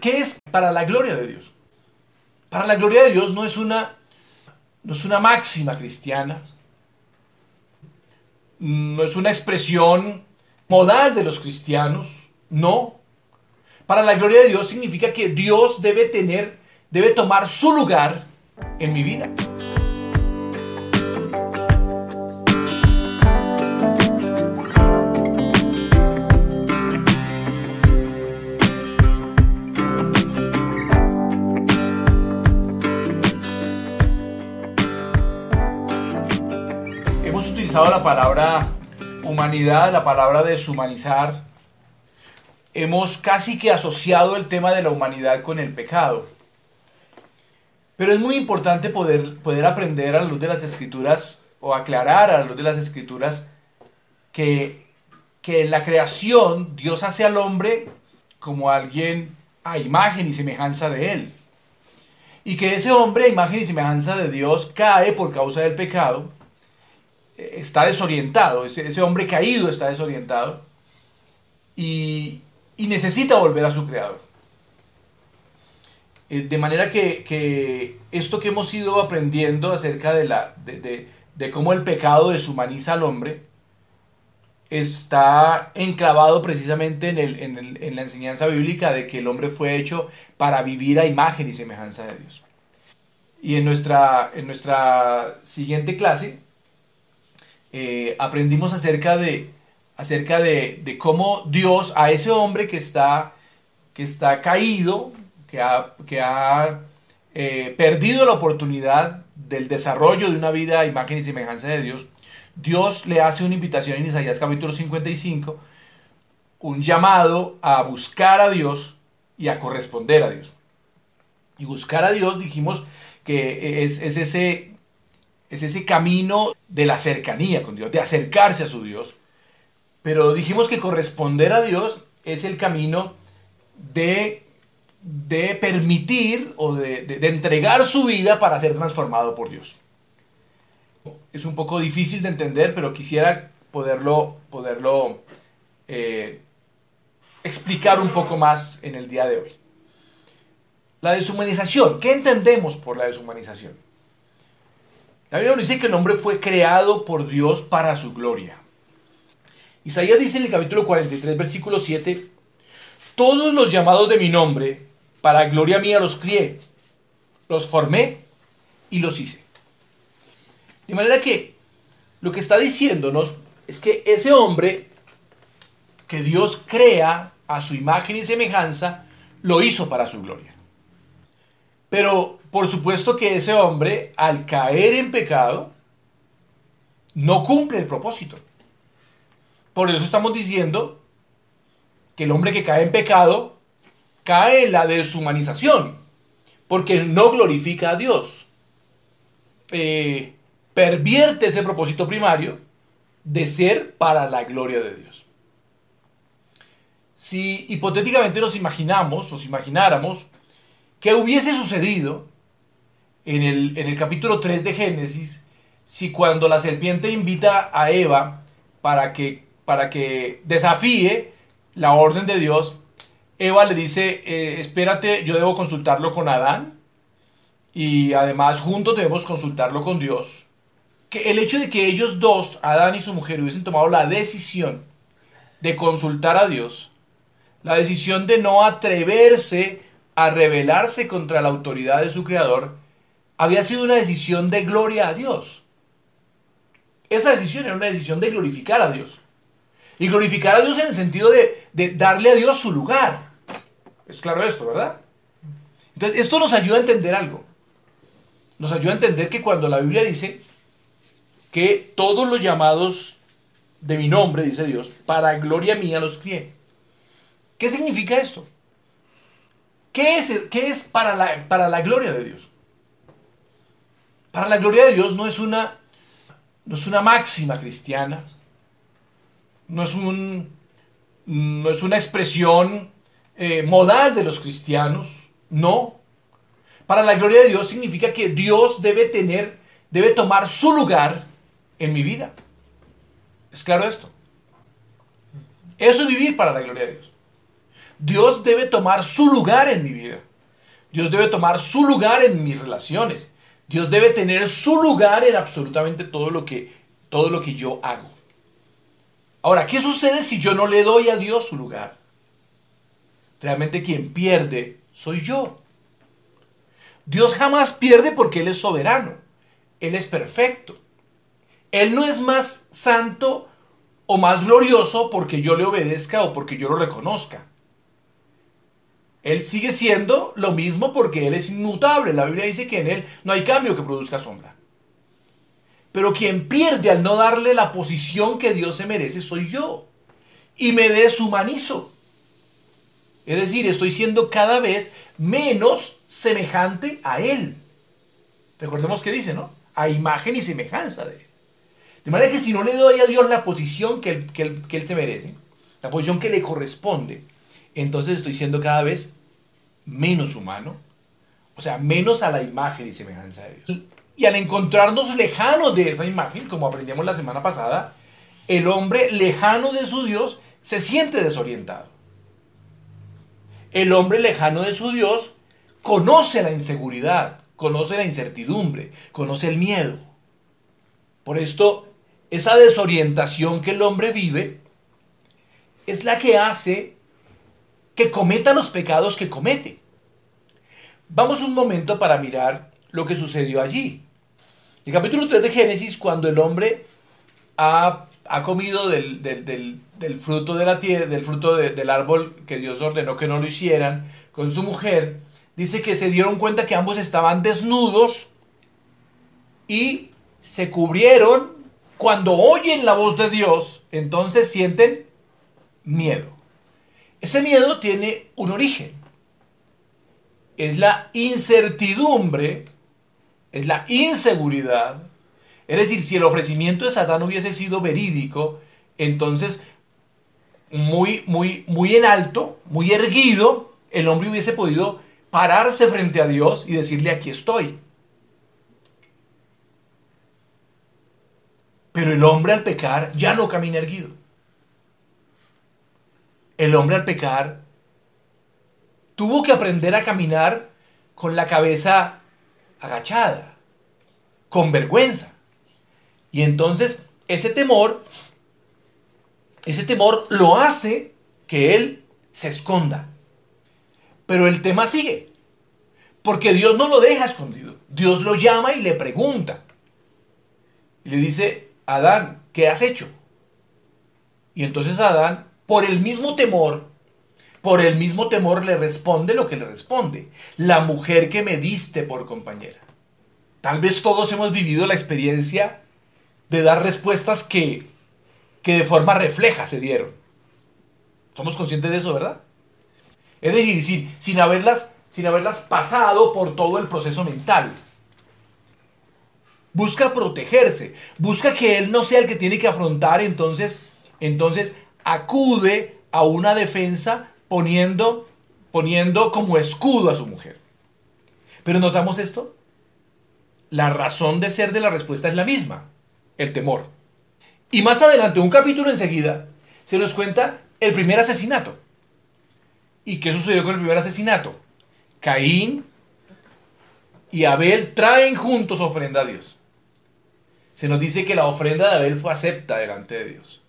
¿Qué es para la gloria de Dios? Para la gloria de Dios no es una, no es una máxima cristiana, no es una expresión modal de los cristianos, no. Para la gloria de Dios significa que Dios debe tener, debe tomar su lugar en mi vida. La palabra humanidad, la palabra deshumanizar. Hemos casi que asociado el tema de la humanidad con el pecado. Pero es muy importante poder, poder aprender a la luz de las escrituras o aclarar a la luz de las escrituras que, que en la creación Dios hace al hombre como alguien a imagen y semejanza de él. Y que ese hombre a imagen y semejanza de Dios cae por causa del pecado está desorientado, ese, ese, hombre caído está desorientado y, y, necesita volver a su creador. Eh, de manera que, que, esto que hemos ido aprendiendo acerca de, la, de, de, de, cómo el pecado deshumaniza al hombre está enclavado precisamente en, el, en, el, en la enseñanza bíblica de que el hombre fue hecho para vivir a imagen y semejanza de Dios. Y en nuestra, en nuestra siguiente clase eh, aprendimos acerca, de, acerca de, cómo Dios a ese hombre que está, que está caído, que ha, que ha eh, perdido la oportunidad del desarrollo de una vida a imagen y semejanza de Dios, Dios le hace una invitación en Isaías capítulo 55, un llamado a buscar a Dios y a corresponder a Dios. Y buscar a Dios dijimos que es, es ese es ese camino de la cercanía con Dios, de acercarse a su Dios. Pero dijimos que corresponder a Dios es el camino de, de permitir o de, de, entregar su vida para ser transformado por Dios. Es un poco difícil de entender, pero quisiera poderlo, poderlo eh, explicar un poco más en el día de hoy. La deshumanización. ¿Qué entendemos por la deshumanización? La Biblia nos dice que el hombre fue creado por Dios para su gloria. Isaías dice en el capítulo 43, versículo 7, todos los llamados de mi nombre, para gloria mía los crié, los formé y los hice. De manera que lo que está diciéndonos es que ese hombre que Dios crea a su imagen y semejanza, lo hizo para su gloria. Pero por supuesto que ese hombre, al caer en pecado, no cumple el propósito. Por eso estamos diciendo que el hombre que cae en pecado cae en la deshumanización, porque no glorifica a Dios. Eh, pervierte ese propósito primario de ser para la gloria de Dios. Si hipotéticamente nos imaginamos, nos imagináramos, ¿Qué hubiese sucedido en el, en el capítulo 3 de Génesis si cuando la serpiente invita a Eva para que, para que desafíe la orden de Dios, Eva le dice, eh, espérate, yo debo consultarlo con Adán y además juntos debemos consultarlo con Dios. Que el hecho de que ellos dos, Adán y su mujer, hubiesen tomado la decisión de consultar a Dios, la decisión de no atreverse a rebelarse contra la autoridad de su creador, había sido una decisión de gloria a Dios. Esa decisión era una decisión de glorificar a Dios. Y glorificar a Dios en el sentido de, darle a Dios su lugar. Es claro esto, ¿verdad? Entonces, esto nos ayuda a entender algo. Nos ayuda a entender que cuando la Biblia dice que todos los llamados de mi nombre, dice Dios, para gloria mía los crié. ¿Qué significa esto? ¿Qué es, qué es para la gloria de Dios? Para la gloria de Dios no es una, no es una máxima cristiana, no es, un, no es una expresión eh, modal de los cristianos, no. Para la gloria de Dios significa que Dios debe tener, debe tomar su lugar en mi vida. ¿Es claro esto? Eso es vivir para la gloria de Dios. Dios debe tomar su lugar en mi vida. Dios debe tomar su lugar en mis relaciones. Dios debe tener su lugar en absolutamente todo lo que, todo lo que yo hago. Ahora, ¿qué sucede si yo no le doy a Dios su lugar? Realmente quien pierde soy yo. Dios jamás pierde porque Él es soberano. Él es perfecto. Él no es más santo o más glorioso porque yo le obedezca o porque yo lo reconozca. Él sigue siendo lo mismo porque Él es inmutable. La Biblia dice que en Él no hay cambio que produzca sombra. Pero quien pierde al no darle la posición que Dios se merece soy yo. Y me deshumanizo. Es decir, estoy siendo cada vez menos semejante a Él. Recordemos que dice, ¿no? A imagen y semejanza de Él. De manera que si no le doy a Dios la posición que él, que él se merece, la posición que le corresponde, entonces estoy siendo cada vez menos humano, o sea, menos a la imagen y semejanza de Dios. Y al encontrarnos lejanos de esa imagen, como aprendimos la semana pasada, el hombre lejano de su Dios se siente desorientado. El hombre lejano de su Dios conoce la inseguridad, conoce la incertidumbre, conoce el miedo. Por esto, esa desorientación que el hombre vive es la que hace que cometa los pecados que comete. Vamos un momento para mirar lo que sucedió allí. El capítulo 3 de Génesis, cuando el hombre ha, comido del, fruto, de la tierra, del, fruto del árbol que Dios ordenó que no lo hicieran con su mujer, dice que se dieron cuenta que ambos estaban desnudos y se cubrieron. Cuando oyen la voz de Dios, entonces sienten miedo. Ese miedo tiene un origen. Es la incertidumbre, es la inseguridad. Es decir, si el ofrecimiento de Satán hubiese sido verídico, entonces muy, muy, muy en alto, muy erguido, el hombre hubiese podido pararse frente a Dios y decirle, aquí estoy. Pero el hombre al pecar ya no camina erguido. El hombre al pecar tuvo que aprender a caminar con la cabeza agachada, con vergüenza. Y entonces ese temor, ese temor lo hace que él se esconda. Pero el tema sigue, porque Dios no lo deja escondido. Dios lo llama y le pregunta. Y le dice, Adán, ¿qué has hecho? Y entonces Adán por el mismo temor, por el mismo temor le responde lo que le responde. La mujer que me diste por compañera. Tal vez todos hemos vivido la experiencia de dar respuestas que, que de forma refleja se dieron. Somos conscientes de eso, ¿verdad? Es decir, sin, sin, haberlas, sin haberlas pasado por todo el proceso mental. Busca protegerse, busca que él no sea el que tiene que afrontar, entonces, entonces acude a una defensa poniendo, poniendo como escudo a su mujer. Pero notamos esto. La razón de ser de la respuesta es la misma, el temor. Y más adelante, un capítulo enseguida, se nos cuenta el primer asesinato. ¿Y qué sucedió con el primer asesinato? Caín y Abel traen juntos ofrenda a Dios. Se nos dice que la ofrenda de Abel fue acepta delante de Dios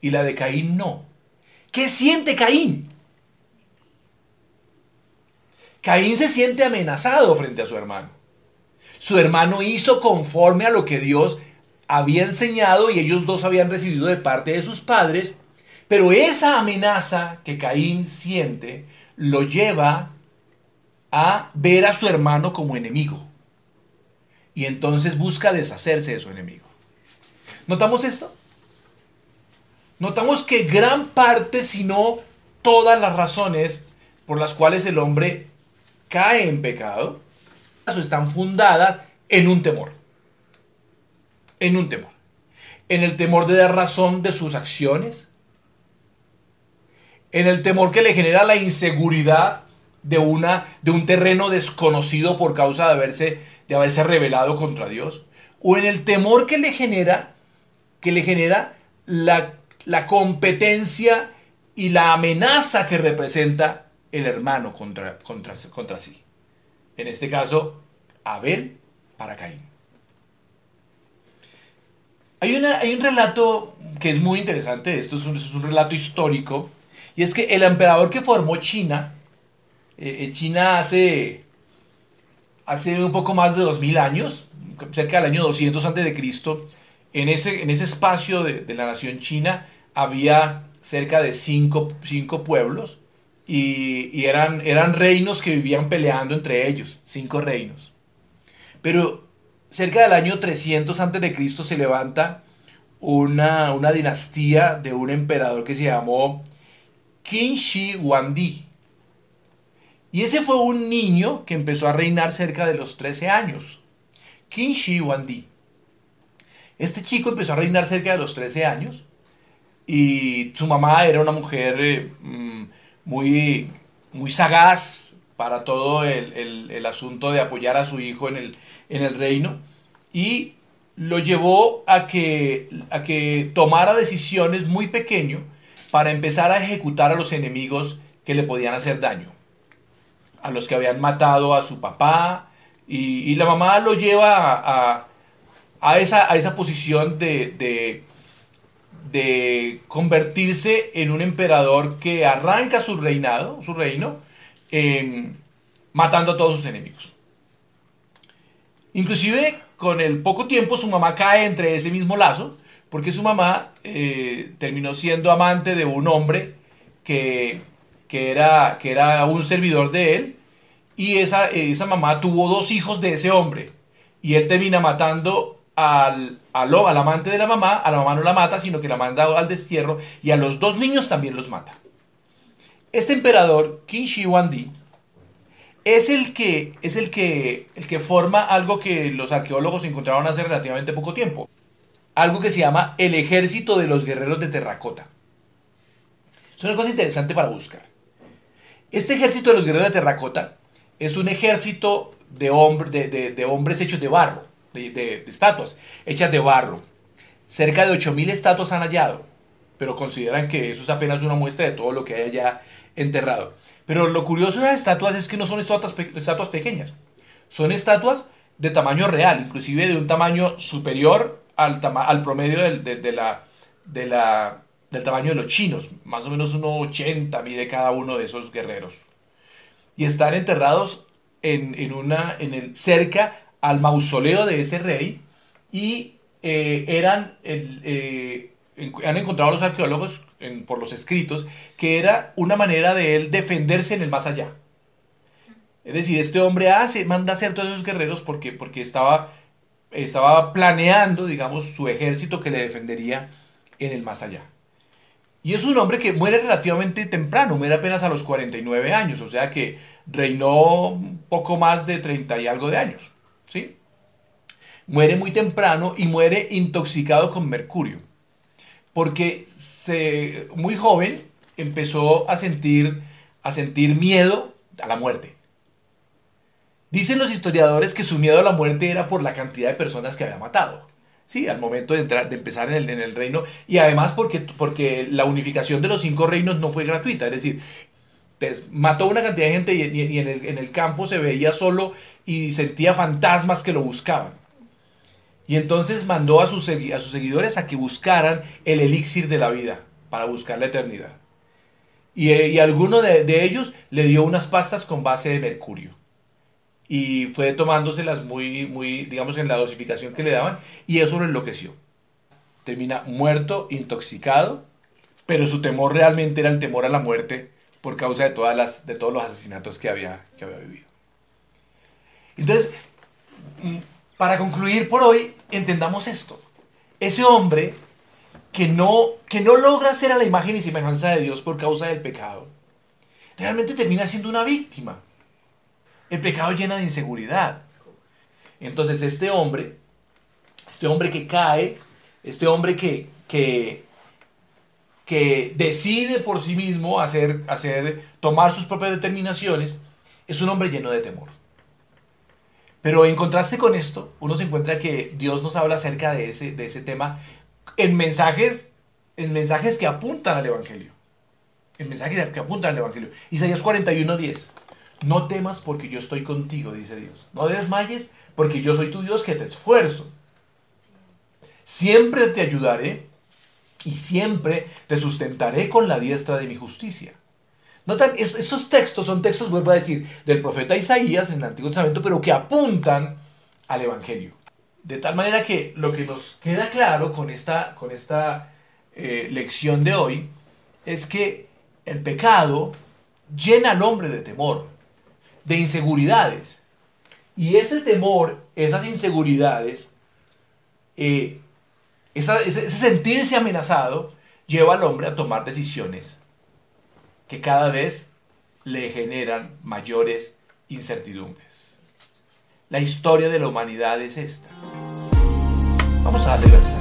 y la de Caín no. ¿Qué siente Caín? Caín se siente amenazado frente a su hermano. Su hermano hizo conforme a lo que Dios había enseñado y ellos dos habían recibido de parte de sus padres, pero esa amenaza que Caín siente lo lleva a ver a su hermano como enemigo. Y entonces busca deshacerse de su enemigo. ¿Notamos esto? Notamos que gran parte, si no todas las razones por las cuales el hombre cae en pecado, están fundadas en un temor. En un temor. En el temor de dar razón de sus acciones. En el temor que le genera la inseguridad de, una, de un terreno desconocido por causa de haberse, de haberse rebelado contra Dios. O en el temor que le genera, que le genera la la competencia y la amenaza que representa el hermano contra, contra, contra sí. En este caso, Abel para Caín. Hay, una, hay un relato que es muy interesante, esto es un, es un relato histórico, y es que el emperador que formó China, eh, eh, China hace, hace un poco más de 2000 años, cerca del año 200 a.C., en ese, en ese espacio de, de, la nación china había cerca de cinco, cinco pueblos y, y, eran, eran reinos que vivían peleando entre ellos, cinco reinos. Pero cerca del año 300 a.C. se levanta una, una dinastía de un emperador que se llamó Qin Shi Huangdi. Y ese fue un niño que empezó a reinar cerca de los 13 años. Qin Shi Huangdi. Este chico empezó a reinar cerca de los 13 años y su mamá era una mujer eh, mm, muy, muy sagaz para todo el, el, asunto de apoyar a su hijo en el, en el reino y lo llevó a que, a que tomara decisiones muy pequeño para empezar a ejecutar a los enemigos que le podían hacer daño, a los que habían matado a su papá, y, y la mamá lo lleva a, a, esa, a esa posición de, de, convertirse en un emperador que arranca su reinado, su reino, matando a todos sus enemigos. Inclusive con el poco tiempo su mamá cae entre ese mismo lazo, porque su mamá eh, terminó siendo amante de un hombre que, que, era, que era un servidor de él, y esa, esa mamá tuvo dos hijos de ese hombre, y él termina matando al, al, al amante de la mamá, a la mamá no la mata, sino que la manda al destierro, y a los dos niños también los mata. Este emperador, Qin Shi Huangdi, es el que, es el que, el que forma algo que los arqueólogos encontraron hace relativamente poco tiempo. Algo que se llama el ejército de los guerreros de terracota. Es una cosa interesante para buscar. Este ejército de los guerreros de terracota es un ejército de, hombre, de, de, de hombres hechos de barro, de, estatuas hechas de barro. Cerca de 8.000 estatuas han hallado, pero consideran que eso es apenas una muestra de todo lo que hay allá enterrado. Pero lo curioso de las estatuas es que no son estatuas, pequeñas. Son estatuas de tamaño real, inclusive de un tamaño superior al, al promedio del, de, de la, de la, del tamaño de los chinos. Más o menos 1,80 mide cada uno de esos guerreros. Y están enterrados en, en, una, en el, cerca al mausoleo de ese rey y eh, eran eh, han encontrado los arqueólogos por los escritos que era una manera de él defenderse en el más allá. Es decir, este hombre hace, manda a hacer todos esos guerreros porque, porque estaba, estaba planeando, digamos, su ejército que le defendería en el más allá. Y es un hombre que muere relativamente temprano, muere apenas a los 49 años, o sea que reinó poco más de 30 y algo de años. ¿Sí? Muere muy temprano y muere intoxicado con mercurio porque se, muy joven empezó a sentir, a sentir miedo a la muerte. Dicen los historiadores que su miedo a la muerte era por la cantidad de personas que había matado. Sí, al momento de, entrar, de empezar en el, en el, reino. Y además porque, porque la unificación de los cinco reinos no fue gratuita. Es decir, mató una cantidad de gente y, en, el, campo se veía solo y sentía fantasmas que lo buscaban. Y entonces mandó a sus, seguidores a que buscaran el elixir de la vida para buscar la eternidad. Y, eh, y alguno de, de, ellos le dio unas pastas con base de mercurio. Y fue tomándoselas muy, muy, digamos, en la dosificación que le daban. Y eso lo enloqueció. Termina muerto, intoxicado. Pero su temor realmente era el temor a la muerte por causa de, todas las, de todos los asesinatos que había, que había vivido. Entonces, mm, para concluir por hoy, entendamos esto. Ese hombre que no, que no logra ser a la imagen y semejanza de Dios por causa del pecado, realmente termina siendo una víctima. El pecado llena de inseguridad. Entonces este hombre, este hombre que cae, este hombre que, que, que decide por sí mismo hacer, hacer, tomar sus propias determinaciones, es un hombre lleno de temor. Pero en contraste con esto, uno se encuentra que Dios nos habla acerca de ese, de ese tema en mensajes, en mensajes que apuntan al Evangelio. El mensaje que apunta al Evangelio. Isaías 41:10. No temas porque yo estoy contigo, dice Dios. No desmayes porque yo soy tu Dios que te esfuerzo. Siempre te ayudaré y siempre te sustentaré con la diestra de mi justicia. Notan, estos textos son textos, vuelvo a decir, del profeta Isaías en el Antiguo Testamento, pero que apuntan al Evangelio. De tal manera que lo que nos queda claro con esta, con esta eh, lección de hoy es que el pecado llena al hombre de temor, de inseguridades. Y ese temor, esas inseguridades, eh, ese, sentirse amenazado, lleva al hombre a tomar decisiones que cada vez le generan mayores incertidumbres. La historia de la humanidad es esta. Vamos a darle gracias